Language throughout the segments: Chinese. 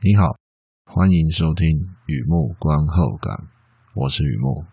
你好，欢迎收听雨幕观后感，我是雨幕。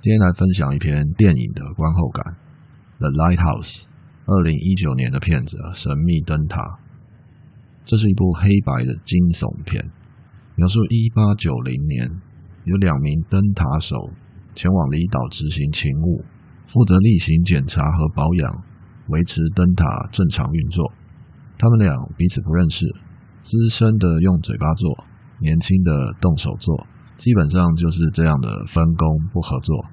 今天来分享一篇电影的观后感，《The Lighthouse》，二零一九年的片子《神秘灯塔》。这是一部黑白的惊悚片，描述一八九零年有两名灯塔手。前往离岛执行勤务，负责例行检查和保养，维持灯塔正常运作。他们俩彼此不认识，资深的用嘴巴做，年轻的动手做，基本上就是这样的分工不合作，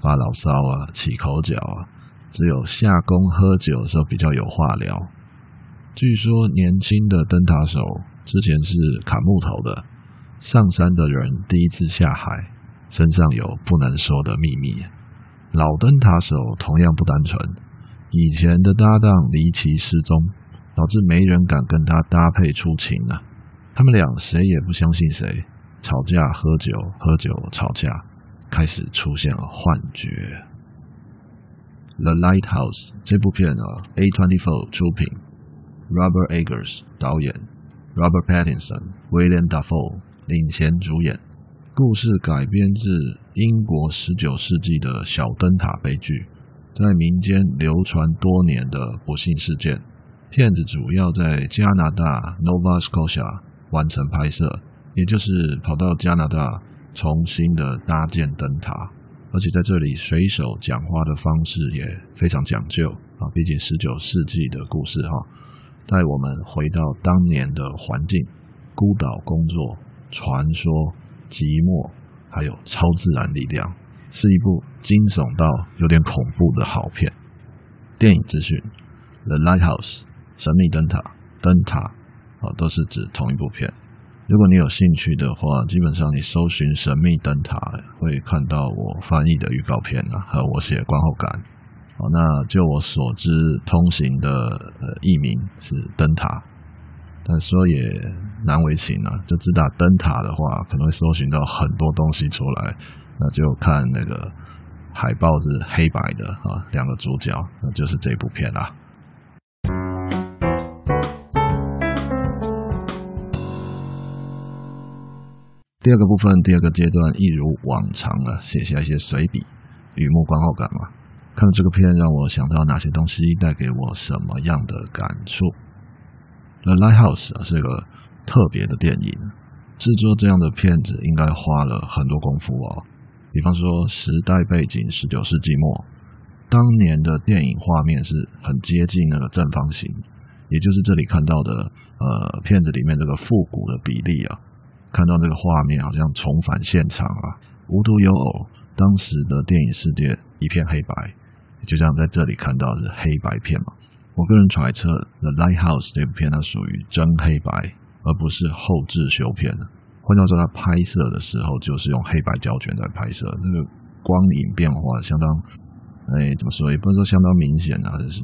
发牢骚啊，起口角啊，只有下工喝酒的时候比较有话聊。据说年轻的灯塔手之前是砍木头的，上山的人第一次下海。身上有不能说的秘密。老灯塔手同样不单纯，以前的搭档离奇失踪，导致没人敢跟他搭配出勤啊。他们俩谁也不相信谁，吵架喝酒，喝酒吵架，开始出现了幻觉。《The Lighthouse》这部片啊，A24 出品，Robert Eggers 导演，Robert Pattinson、William Dafoe 领衔主演。故事改编自英国十九世纪的小灯塔悲剧，在民间流传多年的不幸事件。骗子主要在加拿大 Nova Scotia 完成拍摄，也就是跑到加拿大重新的搭建灯塔，而且在这里水手讲话的方式也非常讲究啊，毕竟十九世纪的故事哈，带我们回到当年的环境，孤岛工作，传说。寂寞，还有超自然力量，是一部惊悚到有点恐怖的好片。电影资讯，《The Lighthouse》神秘灯塔，灯塔啊，都是指同一部片。如果你有兴趣的话，基本上你搜寻“神秘灯塔”会看到我翻译的预告片啊，和我写观后感。好，那就我所知，通行的呃译名是灯塔。但说也难为情啊，就只打灯塔的话，可能会搜寻到很多东西出来。那就看那个海报是黑白的啊，两个主角，那就是这部片啦。第二个部分，第二个阶段，一如往常啊，写下一些随笔，雨幕观后感嘛。看这个片让我想到哪些东西，带给我什么样的感触？《那 Lighthouse》啊，是个特别的电影。制作这样的片子应该花了很多功夫哦。比方说，时代背景十九世纪末，当年的电影画面是很接近那个正方形，也就是这里看到的呃片子里面这个复古的比例啊。看到这个画面好像重返现场啊，无独有偶，当时的电影世界一片黑白，就像在这里看到的是黑白片嘛。我个人揣测，《The Lighthouse》这部片它属于真黑白，而不是后置修片。换句话说，它拍摄的时候就是用黑白胶卷在拍摄，那个光影变化相当，哎，怎么说？也不能说相当明显啊，就是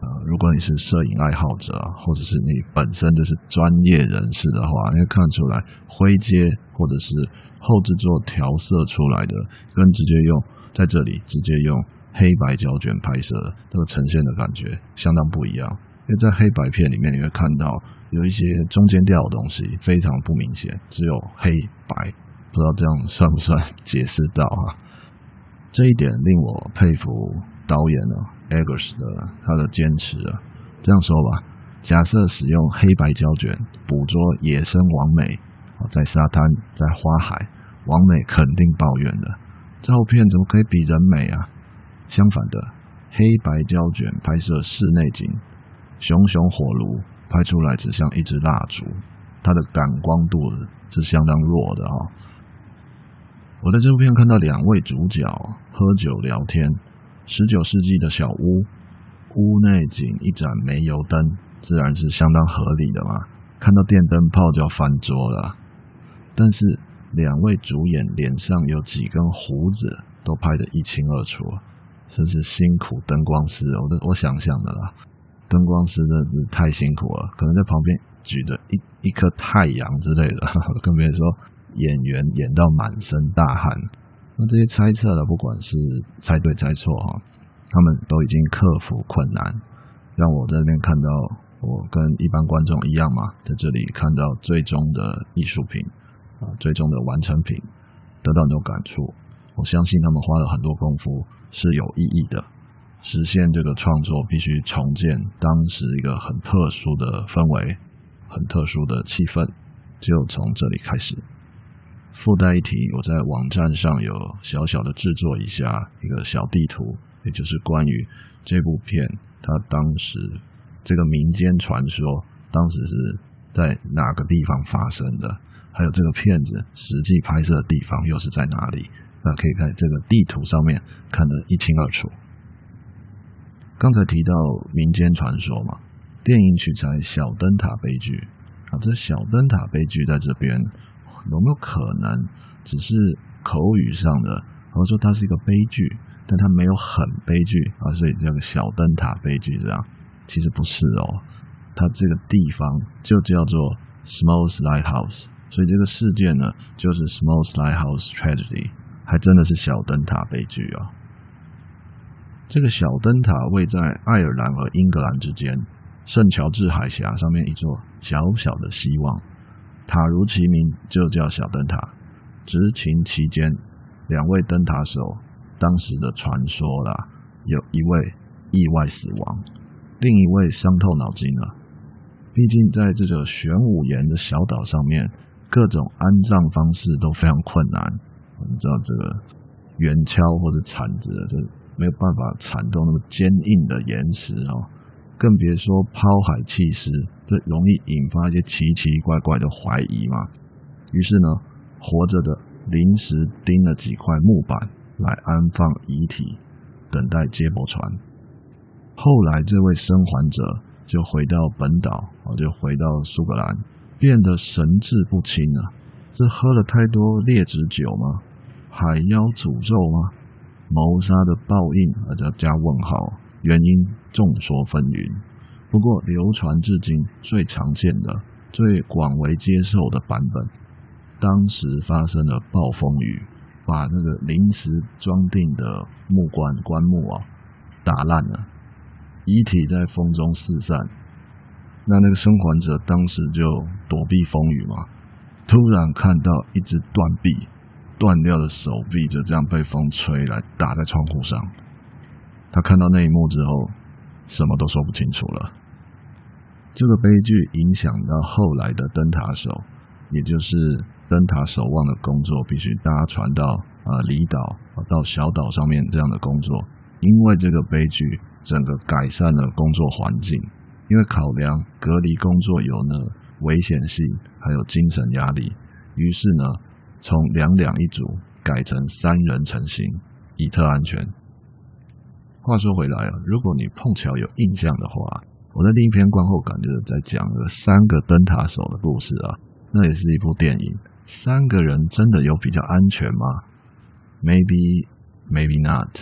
呃，如果你是摄影爱好者，或者是你本身就是专业人士的话，你会看出来灰阶或者是后制做调色出来的，跟直接用在这里直接用。黑白胶卷拍摄这个呈现的感觉相当不一样，因为在黑白片里面你会看到有一些中间调的东西非常不明显，只有黑白，不知道这样算不算解释到啊？这一点令我佩服导演呢，Eggers 的他的坚持啊。这样说吧，假设使用黑白胶卷捕捉野生王美，在沙滩在花海，王美肯定抱怨的，照片怎么可以比人美啊？相反的，黑白胶卷拍摄室内景，熊熊火炉拍出来只像一支蜡烛，它的感光度是相当弱的哈。我在这部片看到两位主角喝酒聊天，十九世纪的小屋，屋内仅一盏煤油灯，自然是相当合理的嘛。看到电灯泡就要翻桌了，但是两位主演脸上有几根胡子，都拍得一清二楚。真是辛苦灯光师，我都我想象的啦，灯光师真的是太辛苦了，可能在旁边举着一一颗太阳之类的，跟别说演员演到满身大汗。那这些猜测呢，不管是猜对猜错哈，他们都已经克服困难，让我在那边看到，我跟一般观众一样嘛，在这里看到最终的艺术品啊，最终的完成品，得到很多感触。我相信他们花了很多功夫，是有意义的。实现这个创作，必须重建当时一个很特殊的氛围，很特殊的气氛，就从这里开始。附带一提，我在网站上有小小的制作一下一个小地图，也就是关于这部片它当时这个民间传说当时是在哪个地方发生的，还有这个片子实际拍摄的地方又是在哪里？那可以在这个地图上面看得一清二楚。刚才提到民间传说嘛，电影取材小灯塔悲剧。啊，这小灯塔悲剧在这边有没有可能只是口语上的，或者说它是一个悲剧，但它没有很悲剧啊，所以叫个小灯塔悲剧这样，其实不是哦，它这个地方就叫做 Smols Lighthouse，所以这个事件呢就是 Smols Lighthouse Tragedy，还真的是小灯塔悲剧啊。这个小灯塔位在爱尔兰和英格兰之间，圣乔治海峡上面一座小小的希望，塔如其名，就叫小灯塔。执勤期间，两位灯塔手当时的传说啦，有一位意外死亡，另一位伤透脑筋了。毕竟在这个玄武岩的小岛上面，各种安葬方式都非常困难。我们知道这个圆锹或者铲子这。没有办法铲动那么坚硬的岩石哦，更别说抛海弃尸，这容易引发一些奇奇怪怪的怀疑嘛。于是呢，活着的临时钉了几块木板来安放遗体，等待接驳船。后来这位生还者就回到本岛，就回到苏格兰，变得神志不清了。是喝了太多劣质酒吗？海妖诅咒吗？谋杀的报应，而且加问号，原因众说纷纭。不过流传至今最常见的、最广为接受的版本，当时发生了暴风雨，把那个临时装订的木棺棺木啊打烂了，遗体在风中四散。那那个生还者当时就躲避风雨嘛，突然看到一只断臂。断掉的手臂就这样被风吹来打在窗户上，他看到那一幕之后，什么都说不清楚了。这个悲剧影响到后来的灯塔手，也就是灯塔守望的工作必须搭船到啊离岛到小岛上面这样的工作，因为这个悲剧整个改善了工作环境，因为考量隔离工作有呢危险性，还有精神压力，于是呢。从两两一组改成三人成行，以特安全。话说回来啊，如果你碰巧有印象的话，我的另一篇观后感就是在讲了三个灯塔手的故事啊，那也是一部电影。三个人真的有比较安全吗？Maybe, maybe not.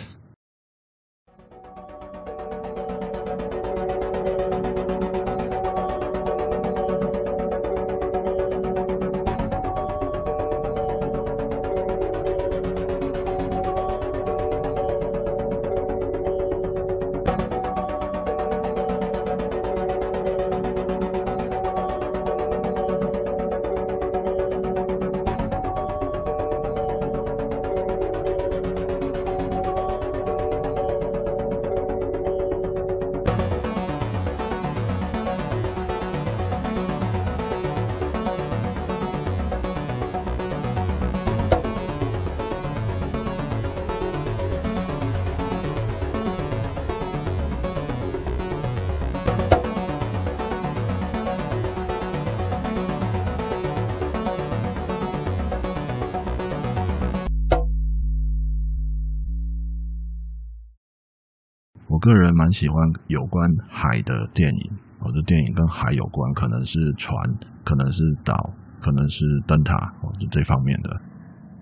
个人蛮喜欢有关海的电影，我的电影跟海有关，可能是船，可能是岛，可能是灯塔，哦，这方面的。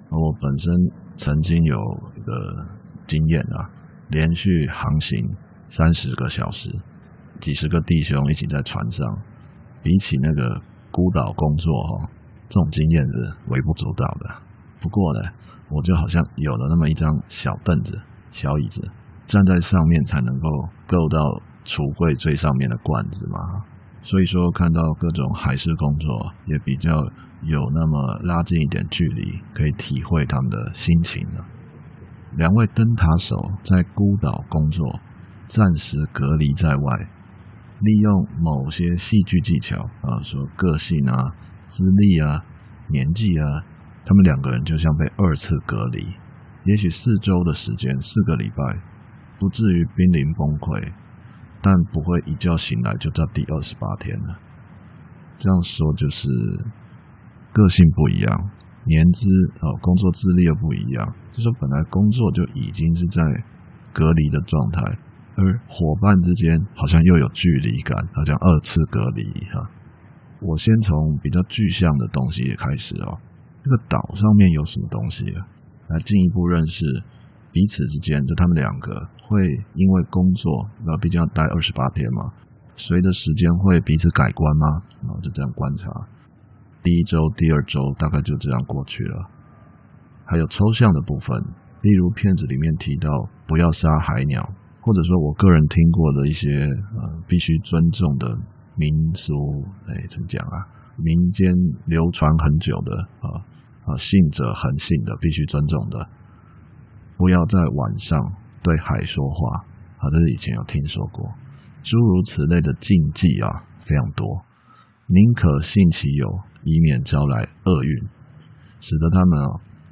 我本身曾经有一个经验啊，连续航行三十个小时，几十个弟兄一起在船上，比起那个孤岛工作哈，这种经验是微不足道的。不过呢，我就好像有了那么一张小凳子、小椅子，站在上面才能够够到橱柜最上面的罐子嘛。所以说，看到各种海事工作，也比较有那么拉近一点距离，可以体会他们的心情了。两位灯塔手在孤岛工作，暂时隔离在外，利用某些戏剧技巧啊，说个性啊、资历啊、年纪啊，他们两个人就像被二次隔离。也许四周的时间，四个礼拜，不至于濒临崩溃。但不会一觉醒来就到第二十八天了。这样说就是个性不一样，年资啊，工作资历又不一样。就说本来工作就已经是在隔离的状态，而伙伴之间好像又有距离感，好像二次隔离哈。我先从比较具象的东西也开始哦。这个岛上面有什么东西啊？来进一步认识彼此之间，就他们两个。会因为工作，那毕竟要待二十八天嘛，随着时间会彼此改观吗？然后就这样观察，第一周、第二周大概就这样过去了。还有抽象的部分，例如片子里面提到不要杀海鸟，或者说我个人听过的一些呃必须尊重的民俗，哎，怎么讲啊？民间流传很久的啊啊信者恒信的必须尊重的，不要在晚上。对海说话，啊，这是以前有听说过，诸如此类的禁忌啊，非常多。宁可信其有，以免招来厄运，使得他们啊，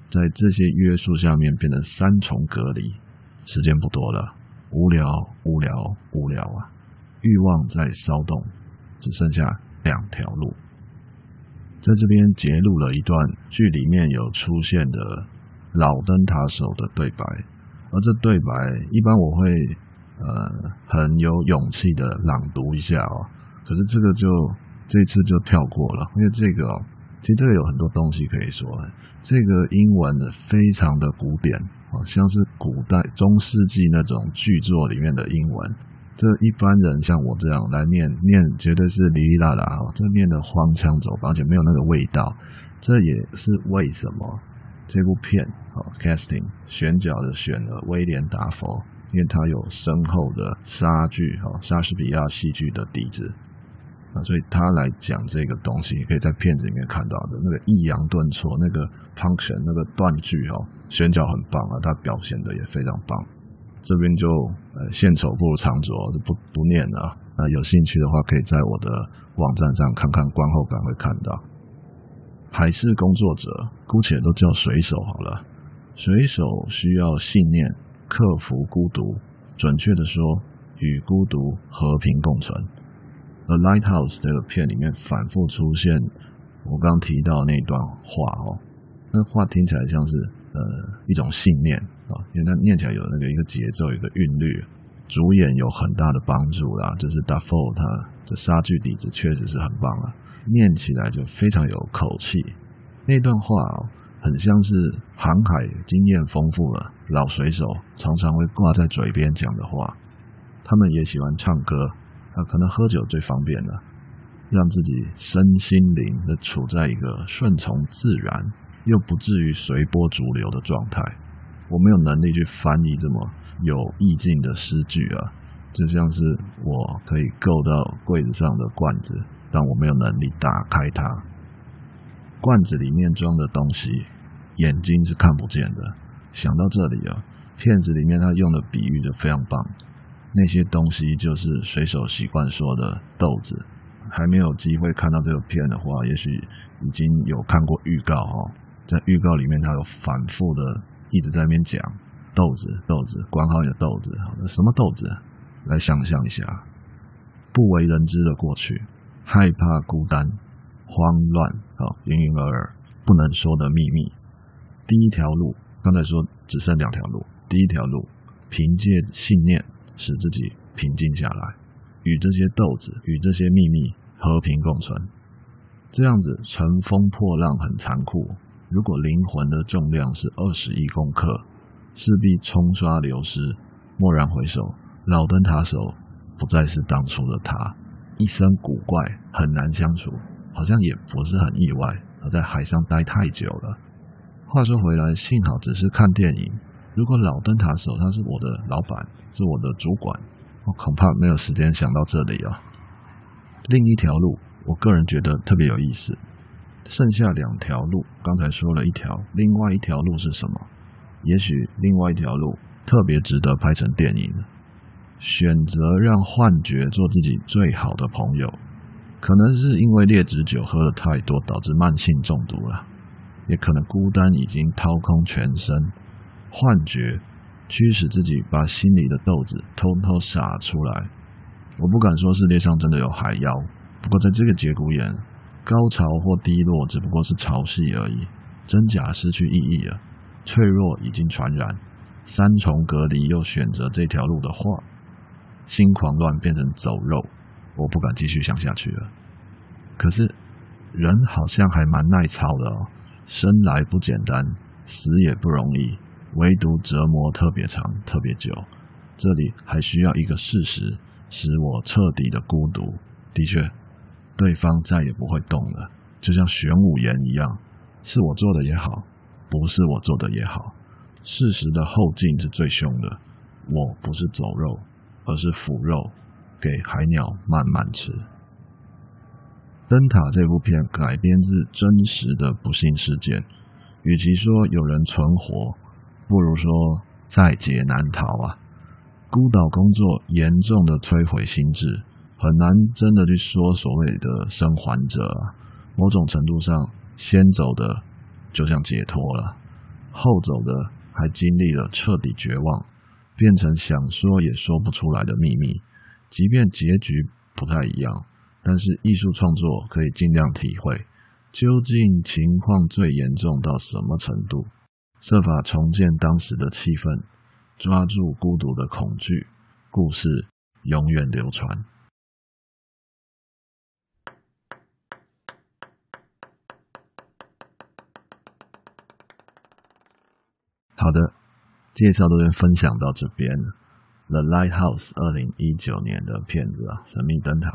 在这些约束下面变成三重隔离。时间不多了，无聊，无聊，无聊啊！欲望在骚动，只剩下两条路。在这边截录了一段剧里面有出现的老灯塔手的对白。而这对白，一般我会呃很有勇气的朗读一下哦。可是这个就这次就跳过了，因为这个哦，其实这个有很多东西可以说。这个英文的非常的古典，好像是古代中世纪那种剧作里面的英文。这一般人像我这样来念念，绝对是哩哩啦啦哦，这念的荒腔走板，而且没有那个味道。这也是为什么。这部片啊，casting 选角的选了威廉达佛，因为他有深厚的莎剧哈莎士比亚戏剧的底子，那所以他来讲这个东西，你可以在片子里面看到的那个抑扬顿挫，那个 function 那个断句哈，选角很棒啊，他表现的也非常棒。这边就呃献丑不如藏拙，就不不念了。那有兴趣的话，可以在我的网站上看看观后感，会看到。海事工作者，姑且都叫水手好了。水手需要信念，克服孤独，准确的说，与孤独和平共存。而《Lighthouse》这个片里面反复出现我刚提到那段话哦，那话听起来像是呃一种信念啊，因为它念起来有那个一个节奏，一个韵律。主演有很大的帮助啦，就是 Dafoe 他这杀剧底子确实是很棒啊，念起来就非常有口气。那段话哦，很像是航海经验丰富了老水手常常会挂在嘴边讲的话。他们也喜欢唱歌，啊，可能喝酒最方便了，让自己身心灵的处在一个顺从自然又不至于随波逐流的状态。我没有能力去翻译这么有意境的诗句啊，就像是我可以够到柜子上的罐子，但我没有能力打开它。罐子里面装的东西，眼睛是看不见的。想到这里啊，片子里面他用的比喻就非常棒。那些东西就是水手习惯说的豆子。还没有机会看到这个片的话，也许已经有看过预告哦。在预告里面，他有反复的。一直在那边讲豆子，豆子，管好你的豆子。那什么豆子？来想象一下，不为人知的过去，害怕孤单，慌乱，好，云云而尔，不能说的秘密。第一条路，刚才说只剩两条路。第一条路，凭借信念使自己平静下来，与这些豆子，与这些秘密和平共存。这样子乘风破浪很残酷。如果灵魂的重量是二十亿公克，势必冲刷流失。蓦然回首，老灯塔手不再是当初的他，一生古怪，很难相处，好像也不是很意外。而在海上待太久了，话说回来，幸好只是看电影。如果老灯塔手他是我的老板，是我的主管，我恐怕没有时间想到这里啊。另一条路，我个人觉得特别有意思。剩下两条路，刚才说了一条，另外一条路是什么？也许另外一条路特别值得拍成电影。选择让幻觉做自己最好的朋友，可能是因为劣质酒喝了太多，导致慢性中毒了。也可能孤单已经掏空全身，幻觉驱使自己把心里的豆子偷偷洒出来。我不敢说世界上真的有海妖，不过在这个节骨眼，高潮或低落只不过是潮汐而已，真假失去意义了。脆弱已经传染，三重隔离又选择这条路的话，心狂乱变成走肉，我不敢继续想下去了。可是人好像还蛮耐操的哦。生来不简单，死也不容易，唯独折磨特别长，特别久。这里还需要一个事实，使我彻底的孤独。的确，对方再也不会动了，就像玄武岩一样，是我做的也好，不是我做的也好，事实的后劲是最凶的。我不是走肉，而是腐肉，给海鸟慢慢吃。灯塔这部片改编自真实的不幸事件，与其说有人存活，不如说在劫难逃啊！孤岛工作严重的摧毁心智，很难真的去说所谓的生还者啊。某种程度上，先走的就像解脱了，后走的还经历了彻底绝望，变成想说也说不出来的秘密，即便结局不太一样。但是艺术创作可以尽量体会，究竟情况最严重到什么程度，设法重建当时的气氛，抓住孤独的恐惧，故事永远流传。好的，介绍都先分享到这边。The Lighthouse，二零一九年的片子啊，《神秘灯塔》。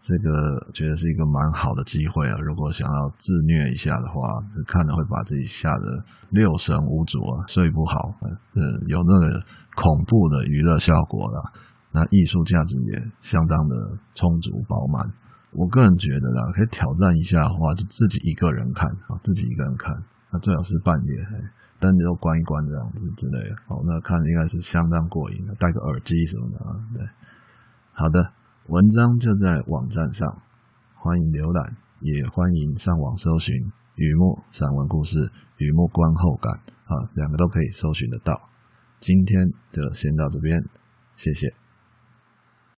这个觉得是一个蛮好的机会啊！如果想要自虐一下的话，看了会把自己吓得六神无主啊，睡不好。嗯，有那个恐怖的娱乐效果啦，那艺术价值也相当的充足饱满。我个人觉得啦，可以挑战一下的话，就自己一个人看啊，自己一个人看，那最好是半夜，灯都关一关这样子之类的。好，那看应该是相当过瘾的，戴个耳机什么的啊。对，好的。文章就在网站上，欢迎浏览，也欢迎上网搜寻“雨墨散文故事”“雨墨观后感”啊，两个都可以搜寻得到。今天就先到这边，谢谢。